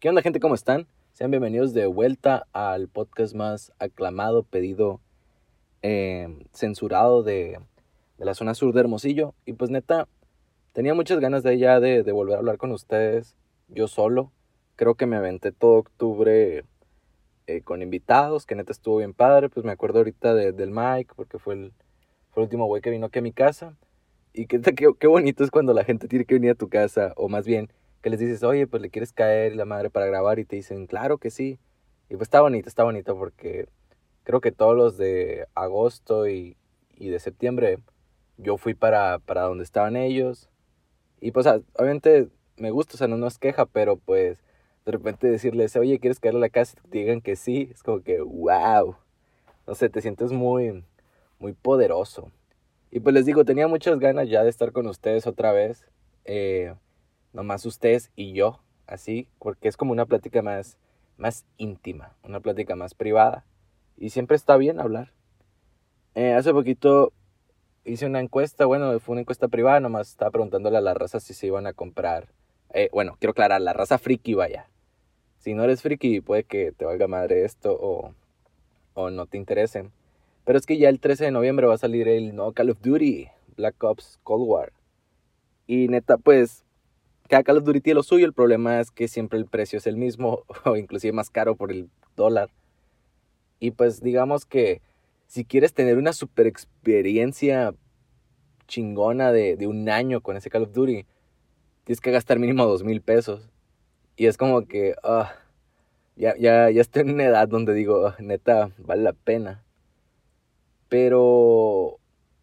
¿Qué onda gente? ¿Cómo están? Sean bienvenidos de vuelta al podcast más aclamado, pedido, eh, censurado de, de, la zona sur de Hermosillo. Y pues neta, tenía muchas ganas de ya de, volver a hablar con ustedes, yo solo. Creo que me aventé todo octubre eh, con invitados, que neta estuvo bien padre. Pues me acuerdo ahorita de, del Mike, porque fue el, fue el último güey que vino aquí a mi casa. Y qué, qué, qué bonito es cuando la gente tiene que venir a tu casa, o más bien que les dices, oye, pues le quieres caer la madre para grabar y te dicen, claro que sí. Y pues está bonito, está bonito porque creo que todos los de agosto y, y de septiembre yo fui para, para donde estaban ellos. Y pues obviamente me gusta, o sea, no nos queja, pero pues de repente decirles, oye, ¿quieres caer a la casa? Y te digan que sí, es como que, wow. No sé, te sientes muy, muy poderoso. Y pues les digo, tenía muchas ganas ya de estar con ustedes otra vez. Eh, nomás ustedes y yo, así, porque es como una plática más, más íntima, una plática más privada. Y siempre está bien hablar. Eh, hace poquito hice una encuesta, bueno, fue una encuesta privada, nomás estaba preguntándole a la raza si se iban a comprar. Eh, bueno, quiero aclarar, la raza friki, vaya. Si no eres friki, puede que te valga madre esto o, o no te interesen. Pero es que ya el 13 de noviembre va a salir el no Call of Duty, Black Ops Cold War. Y neta, pues cada Call of Duty tiene lo suyo, el problema es que siempre el precio es el mismo o inclusive más caro por el dólar. Y pues digamos que si quieres tener una super experiencia chingona de, un año con ese Call of Duty, tienes que gastar mínimo dos mil pesos. Y es como que, uh, ya, ya, ya estoy en una edad donde digo, uh, neta, vale la pena. Pero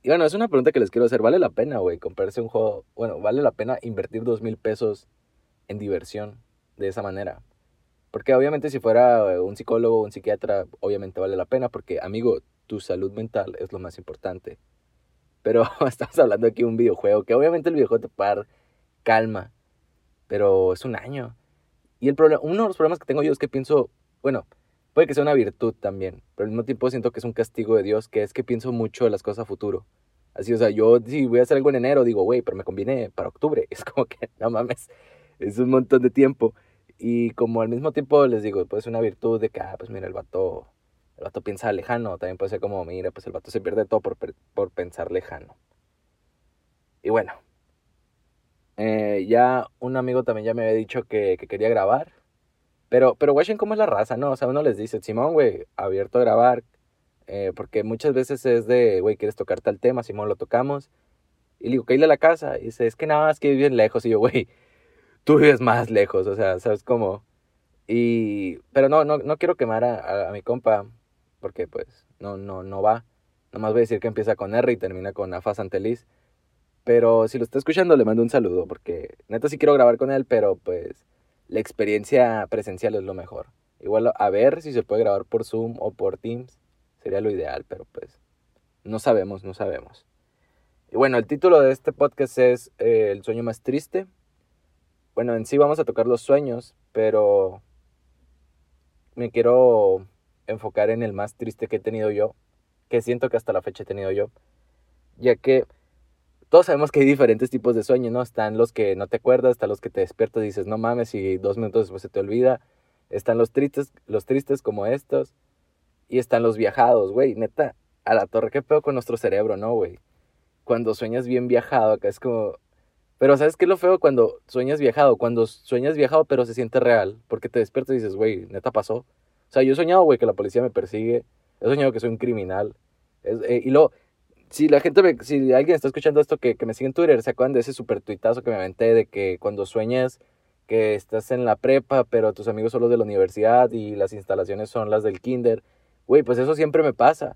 y bueno, es una pregunta que les quiero hacer. ¿Vale la pena, güey, comprarse un juego? Bueno, ¿vale la pena invertir dos mil pesos en diversión de esa manera? Porque obviamente si fuera un psicólogo o un psiquiatra, obviamente vale la pena porque, amigo, tu salud mental es lo más importante. Pero estamos hablando aquí de un videojuego, que obviamente el videojuego te puede dar calma, pero es un año. Y el problema, uno de los problemas que tengo yo es que pienso, bueno, Puede que sea una virtud también, pero al mismo tiempo siento que es un castigo de Dios, que es que pienso mucho en las cosas a futuro. Así, o sea, yo si voy a hacer algo en enero, digo, güey, pero me conviene para octubre. Es como que, no mames, es un montón de tiempo. Y como al mismo tiempo les digo, puede ser una virtud de que, ah, pues mira, el vato, el vato piensa lejano. También puede ser como, mira, pues el vato se pierde todo por, por pensar lejano. Y bueno, eh, ya un amigo también ya me había dicho que, que quería grabar. Pero, pero watchen cómo es la raza, ¿no? O sea, uno les dice, Simón, güey, abierto a grabar. Eh, porque muchas veces es de, güey, ¿quieres tocar tal tema? Simón, lo tocamos. Y le digo, ¿qué a la casa? Y dice, es que nada más que viven lejos. Y yo, güey, tú vives más lejos, o sea, ¿sabes cómo? Y, pero no, no, no quiero quemar a, a, mi compa, porque pues no, no, no va. Nomás voy a decir que empieza con R y termina con Afa Santeliz. Pero si lo está escuchando, le mando un saludo, porque neta sí quiero grabar con él, pero pues la experiencia presencial es lo mejor. Igual a ver si se puede grabar por Zoom o por Teams. Sería lo ideal, pero pues no sabemos, no sabemos. Y bueno, el título de este podcast es eh, El sueño más triste. Bueno, en sí vamos a tocar los sueños, pero me quiero enfocar en el más triste que he tenido yo, que siento que hasta la fecha he tenido yo, ya que todos sabemos que hay diferentes tipos de sueños, ¿no? Están los que no te acuerdas, están los que te despiertas y dices, no mames, y dos minutos después se te olvida. Están los tristes, los tristes como estos. Y están los viajados, güey. Neta, a la torre, qué pedo con nuestro cerebro, ¿no, güey? Cuando sueñas bien viajado, acá es como... Pero ¿sabes qué es lo feo cuando sueñas viajado? Cuando sueñas viajado pero se siente real. Porque te despiertas y dices, güey, neta pasó. O sea, yo he soñado, güey, que la policía me persigue. He soñado que soy un criminal. Eh, y luego si la gente, me, si alguien está escuchando esto que, que me sigue en Twitter, ¿se acuerdan de ese super tuitazo que me aventé de que cuando sueñas que estás en la prepa, pero tus amigos son los de la universidad y las instalaciones son las del kinder? Güey, pues eso siempre me pasa.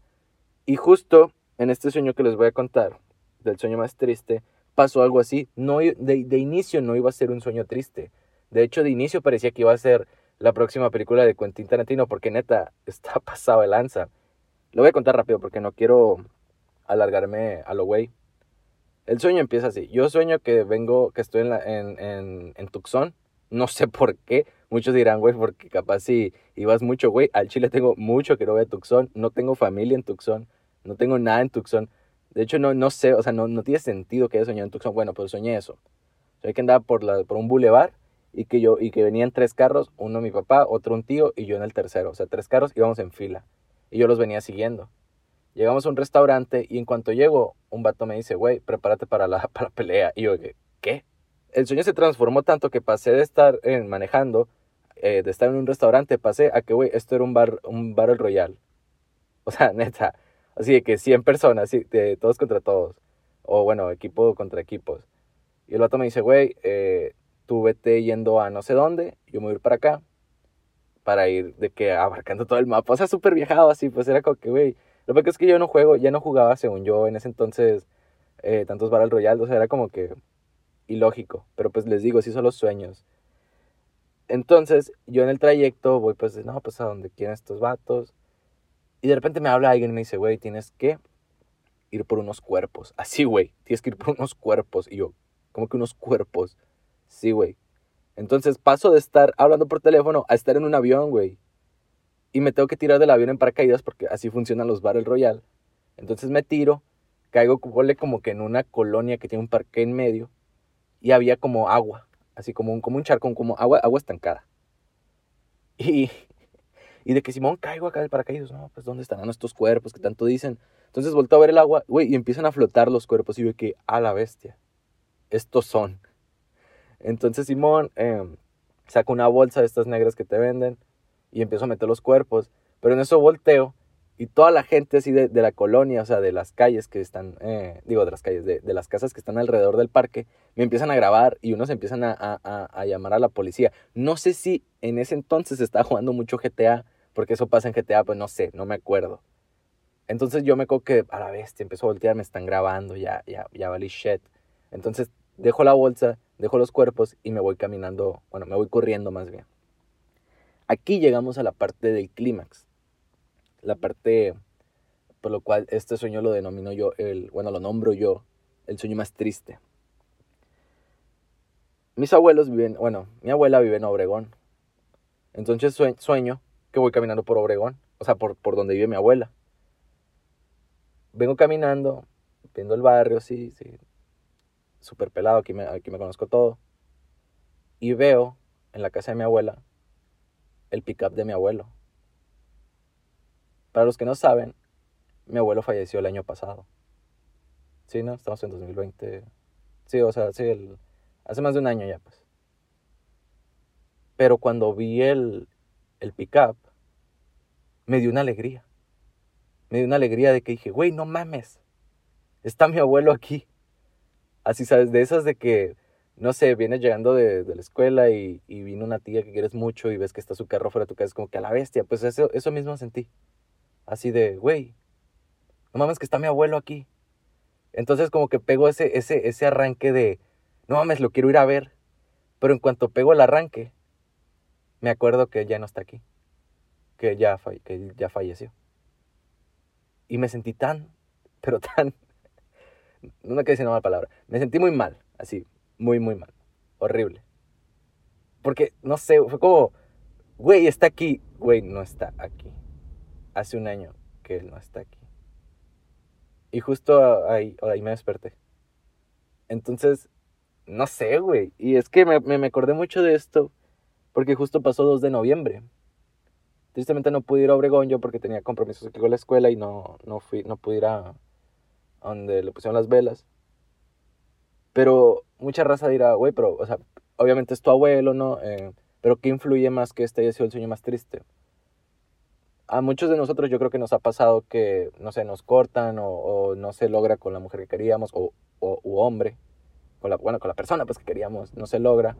Y justo en este sueño que les voy a contar, del sueño más triste, pasó algo así. No, de, de inicio no iba a ser un sueño triste. De hecho, de inicio parecía que iba a ser la próxima película de Quentin Tarantino, porque neta, está pasado de lanza. Lo voy a contar rápido porque no quiero alargarme a lo güey. El sueño empieza así. Yo sueño que vengo, que estoy en, la, en, en, en Tucson. No sé por qué. Muchos dirán, güey, porque capaz si ibas mucho, güey. Al Chile tengo mucho que no voy a Tucson. No tengo familia en Tucson. No tengo nada en Tucson. De hecho, no, no sé, o sea, no, no tiene sentido que haya soñado en Tucson. Bueno, pero soñé eso. Soñé que andaba por, la, por un bulevar y que y que venían tres carros, uno mi papá, otro un tío y yo en el tercero. O sea, tres carros íbamos en fila. Y yo los venía siguiendo. Llegamos a un restaurante y en cuanto llego, un vato me dice, güey, prepárate para la, para la pelea. Y yo, ¿qué? El sueño se transformó tanto que pasé de estar eh, manejando, eh, de estar en un restaurante, pasé a que, güey, esto era un bar, un Battle Royal. O sea, neta. Así de que 100 personas, de todos contra todos. O bueno, equipo contra equipos. Y el vato me dice, güey, eh, tú vete yendo a no sé dónde, yo me voy a ir para acá, para ir de que abarcando todo el mapa. O sea, súper viajado así, pues era como que, güey. Lo que es que yo no juego, ya no jugaba, según yo, en ese entonces, eh, tantos Battle Royale, o sea, era como que ilógico. Pero pues les digo, sí son los sueños. Entonces, yo en el trayecto voy, pues, no, pues a donde quieren estos vatos. Y de repente me habla alguien y me dice, güey, tienes que ir por unos cuerpos. Así, güey, tienes que ir por unos cuerpos. Y yo, como que unos cuerpos. Sí, güey. Entonces paso de estar hablando por teléfono a estar en un avión, güey. Y me tengo que tirar del avión en paracaídas porque así funcionan los Battle Royale. Entonces me tiro, caigo como que en una colonia que tiene un parque en medio y había como agua, así como un, como un charco, como agua, agua estancada. Y, y de que Simón caigo acá del paracaídas, no, pues ¿dónde estarán estos cuerpos que tanto dicen? Entonces vuelto a ver el agua, güey, y empiezan a flotar los cuerpos y veo que, a la bestia, estos son. Entonces Simón eh, saca una bolsa de estas negras que te venden y empiezo a meter los cuerpos. Pero en eso volteo y toda la gente así de, la colonia, o sea, de las calles que están, eh, digo, de las calles, de, las casas que están alrededor del parque, me empiezan a grabar y unos empiezan a, a, llamar a la policía. No sé si en ese entonces estaba jugando mucho GTA, porque eso pasa en GTA, pues no sé, no me acuerdo. Entonces yo me acuerdo que a la bestia empezó a voltear, me están grabando, ya, ya, ya valí shit. Entonces dejo la bolsa, dejo los cuerpos y me voy caminando, bueno, me voy corriendo más bien. Aquí llegamos a la parte del clímax. La parte por lo cual este sueño lo denomino yo, el, bueno, lo nombro yo, el sueño más triste. Mis abuelos viven, bueno, mi abuela vive en Obregón. Entonces sueño que voy caminando por Obregón, o sea, por, por donde vive mi abuela. Vengo caminando, viendo el barrio, sí, sí, súper pelado, aquí me, aquí me conozco todo. Y veo en la casa de mi abuela el pickup de mi abuelo. Para los que no saben, mi abuelo falleció el año pasado. Sí, ¿no? Estamos en 2020. Sí, o sea, sí, el, hace más de un año ya, pues. Pero cuando vi el, el pickup, me dio una alegría. Me dio una alegría de que dije, güey, no mames. Está mi abuelo aquí. Así, ¿sabes? De esas de que, no sé, vienes llegando de, la escuela y, y, vino una tía que quieres mucho y ves que está su carro fuera de tu casa, es como que a la bestia. Pues eso, eso mismo sentí. Así de, güey, no mames que está mi abuelo aquí. Entonces como que pego ese, ese, ese arranque de, no mames, lo quiero ir a ver. Pero en cuanto pego el arranque, me acuerdo que ya no está aquí. Que ya, que ya falleció. Y me sentí tan, pero tan no me quedé diciendo mala palabra. Me sentí muy mal, así, muy, muy mal. Horrible. Porque, no sé, fue como, güey, está aquí. Güey, no está aquí. Hace un año que él no está aquí. Y justo ahí, ahí me desperté. Entonces, no sé, güey. Y es que me, me, acordé mucho de esto porque justo pasó 2 de noviembre. Tristemente no pude ir a Obregón yo porque tenía compromisos aquí con la escuela y no, no, fui, no pude ir a, donde le pusieron las velas. Pero mucha raza dirá, güey, pero, o sea, obviamente es tu abuelo, ¿no? Eh, pero ¿qué influye más que este haya sido el sueño más triste? A muchos de nosotros yo creo que nos ha pasado que, no sé, nos cortan o, no se logra con la mujer que queríamos o, o u hombre, con la, bueno, con la persona pues que queríamos, no se logra.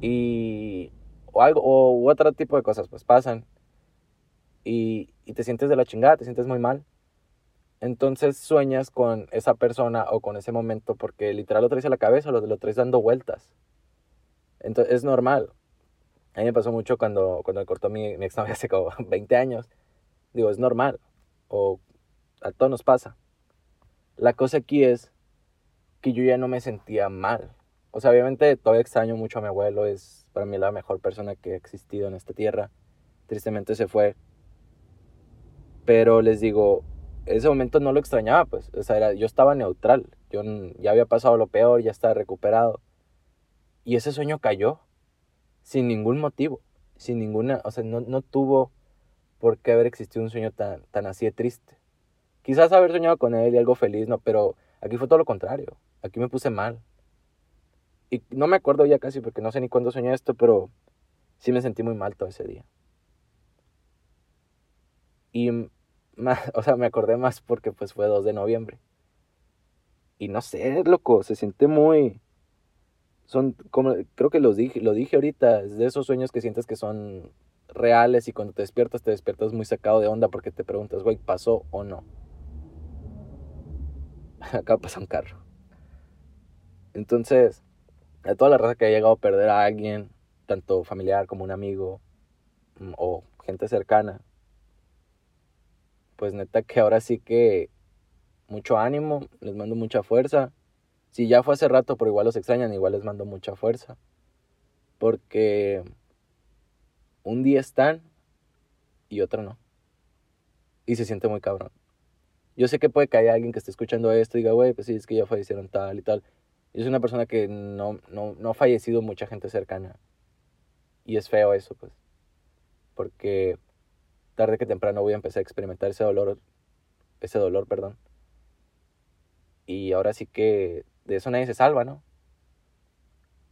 Y, o algo, o u otro tipo de cosas pues pasan. Y, y te sientes de la chingada, te sientes muy mal entonces sueñas con esa persona o con ese momento porque literal lo traes a la cabeza, lo, lo traes dando vueltas. Entonces es normal. A mí me pasó mucho cuando, cuando me cortó mi, mi exnovia hace como 20 años. Digo, es normal. O a todos nos pasa. La cosa aquí es que yo ya no me sentía mal. O sea, obviamente todavía extraño mucho a mi abuelo. Es para mí la mejor persona que ha existido en esta tierra. Tristemente se fue. Pero les digo, ese momento no lo extrañaba, pues, o sea, era, yo estaba neutral, yo ya había pasado lo peor, ya estaba recuperado. Y ese sueño cayó, sin ningún motivo, sin ninguna, o sea, no, no tuvo por qué haber existido un sueño tan, tan así de triste. Quizás haber soñado con él y algo feliz, no, pero aquí fue todo lo contrario. Aquí me puse mal. Y no me acuerdo ya casi porque no sé ni cuándo soñé esto, pero sí me sentí muy mal todo ese día. Y, o sea, me acordé más porque pues fue 2 de noviembre. Y no sé, loco, se siente muy... Son como, creo que los dije, lo dije ahorita, es de esos sueños que sientes que son reales y cuando te despiertas, te despiertas muy sacado de onda porque te preguntas, güey, ¿pasó o no? Acá pasa un carro. Entonces, a toda la raza que ha llegado a perder a alguien, tanto familiar como un amigo mm, o gente cercana, pues neta que ahora sí que mucho ánimo, les mando mucha fuerza. Si ya fue hace rato, pero igual los extrañan, igual les mando mucha fuerza. Porque un día están y otro no. Y se siente muy cabrón. Yo sé que puede que haya alguien que esté escuchando esto y diga, güey, pues sí, es que ya fallecieron tal y tal. Yo soy una persona que no, no, no ha fallecido mucha gente cercana. Y es feo eso, pues. Porque tarde que temprano voy a empezar a experimentar ese dolor, ese dolor, perdón. Y ahora sí que de eso nadie se salva, ¿no?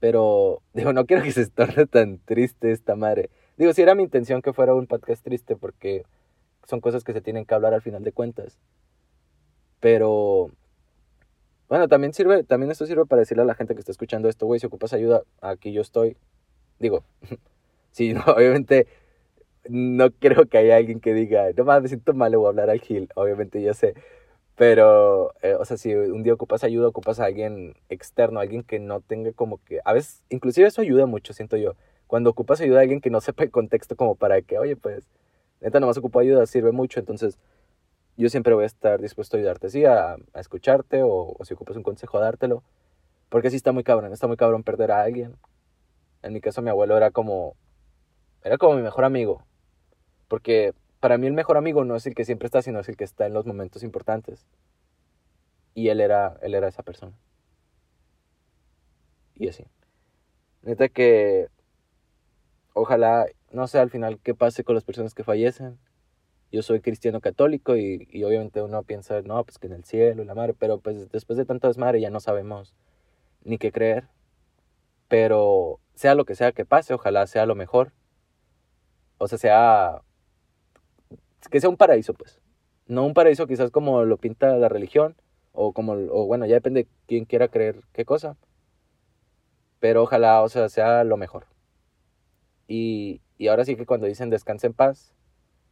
Pero, digo, no quiero que se torne tan triste esta madre. Digo, si era mi intención que fuera un podcast triste porque son cosas que se tienen que hablar al final de cuentas. Pero, bueno, también sirve, también esto sirve para decirle a la gente que está escuchando esto, güey, si ocupas ayuda, aquí yo estoy. Digo, sí, no, obviamente no creo que haya alguien que diga, no mames, me siento mal, le voy a hablar al Gil. Obviamente yo sé. Pero, eh, o sea, si un día ocupas ayuda, ocupas a alguien externo, alguien que no tenga como que... A veces, inclusive eso ayuda mucho, siento yo. Cuando ocupas ayuda a alguien que no sepa el contexto como para que, oye, pues, neta, nomás ocupo ayuda, sirve mucho. Entonces, yo siempre voy a estar dispuesto a ayudarte, sí, a, escucharte o, o, si ocupas un consejo, a dártelo. Porque sí está muy cabrón, está muy cabrón perder a alguien. En mi caso, mi abuelo era como... Era como mi mejor amigo. Porque para mí el mejor amigo no es el que siempre está, sino es el que está en los momentos importantes. Y él era, él era esa persona. Y así. Neta que ojalá, no sé al final qué pase con las personas que fallecen. Yo soy cristiano católico y, y obviamente uno piensa, no, pues que en el cielo y la madre, pero pues después de tanto desmadre ya no sabemos ni qué creer. Pero sea lo que sea que pase, ojalá sea lo mejor. O sea, sea que sea un paraíso, pues. No un paraíso quizás como lo pinta la religión, o como, o bueno, ya depende de quién quiera creer qué cosa. Pero ojalá, o sea, sea lo mejor. Y, y ahora sí que cuando dicen descansa en paz,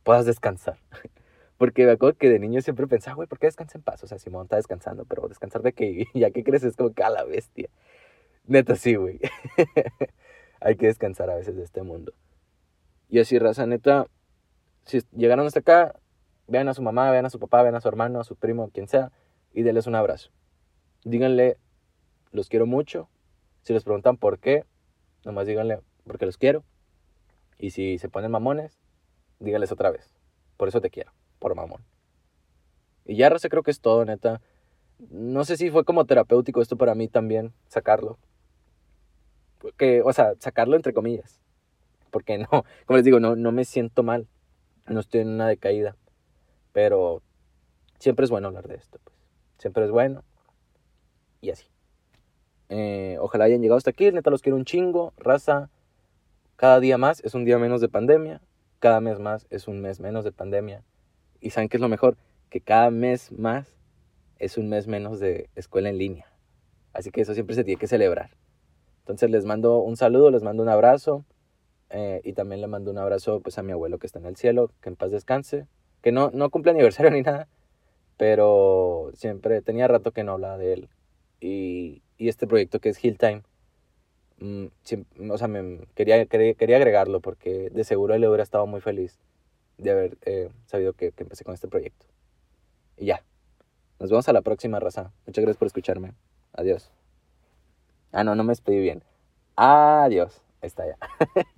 puedas descansar. Porque me acuerdo que de niño siempre pensaba, güey, ¿por qué descansa en paz? O sea, Simón está descansando, pero descansar de que ya que crees es como que a la bestia. Neta, sí, güey. Hay que descansar a veces de este mundo. Y así, raza, neta, si llegaron hasta acá, vean a su mamá, vean a su papá, vean a su hermano, a su primo, quien sea, y denles un abrazo. Díganle, los quiero mucho. Si les preguntan por qué, nomás díganle, porque los quiero. Y si se ponen mamones, díganles otra vez, por eso te quiero, por mamón. Y ya, Rosa, creo que es todo, neta. No sé si fue como terapéutico esto para mí también, sacarlo. Porque, o sea, sacarlo entre comillas. Porque no, como les digo, no, no me siento mal no estoy en una decaída, pero siempre es bueno hablar de esto, pues. Siempre es bueno y así. Eh, ojalá hayan llegado hasta aquí, neta los quiero un chingo, raza. Cada día más es un día menos de pandemia, cada mes más es un mes menos de pandemia. Y saben qué es lo mejor, que cada mes más es un mes menos de escuela en línea. Así que eso siempre se tiene que celebrar. Entonces les mando un saludo, les mando un abrazo. Eh, y también le mando un abrazo pues a mi abuelo que está en el cielo, que en paz descanse, que no, no cumple aniversario ni nada, pero siempre tenía rato que no hablaba de él. Y, y este proyecto que es Hill Time, mm, o sea, me, quería, quería, agregarlo porque de seguro él hubiera estado muy feliz de haber eh, sabido que, que empecé con este proyecto. Y ya, nos vemos a la próxima, raza. Muchas gracias por escucharme. Adiós. Ah, no, no me despedí bien. Adiós. Ahí está ya.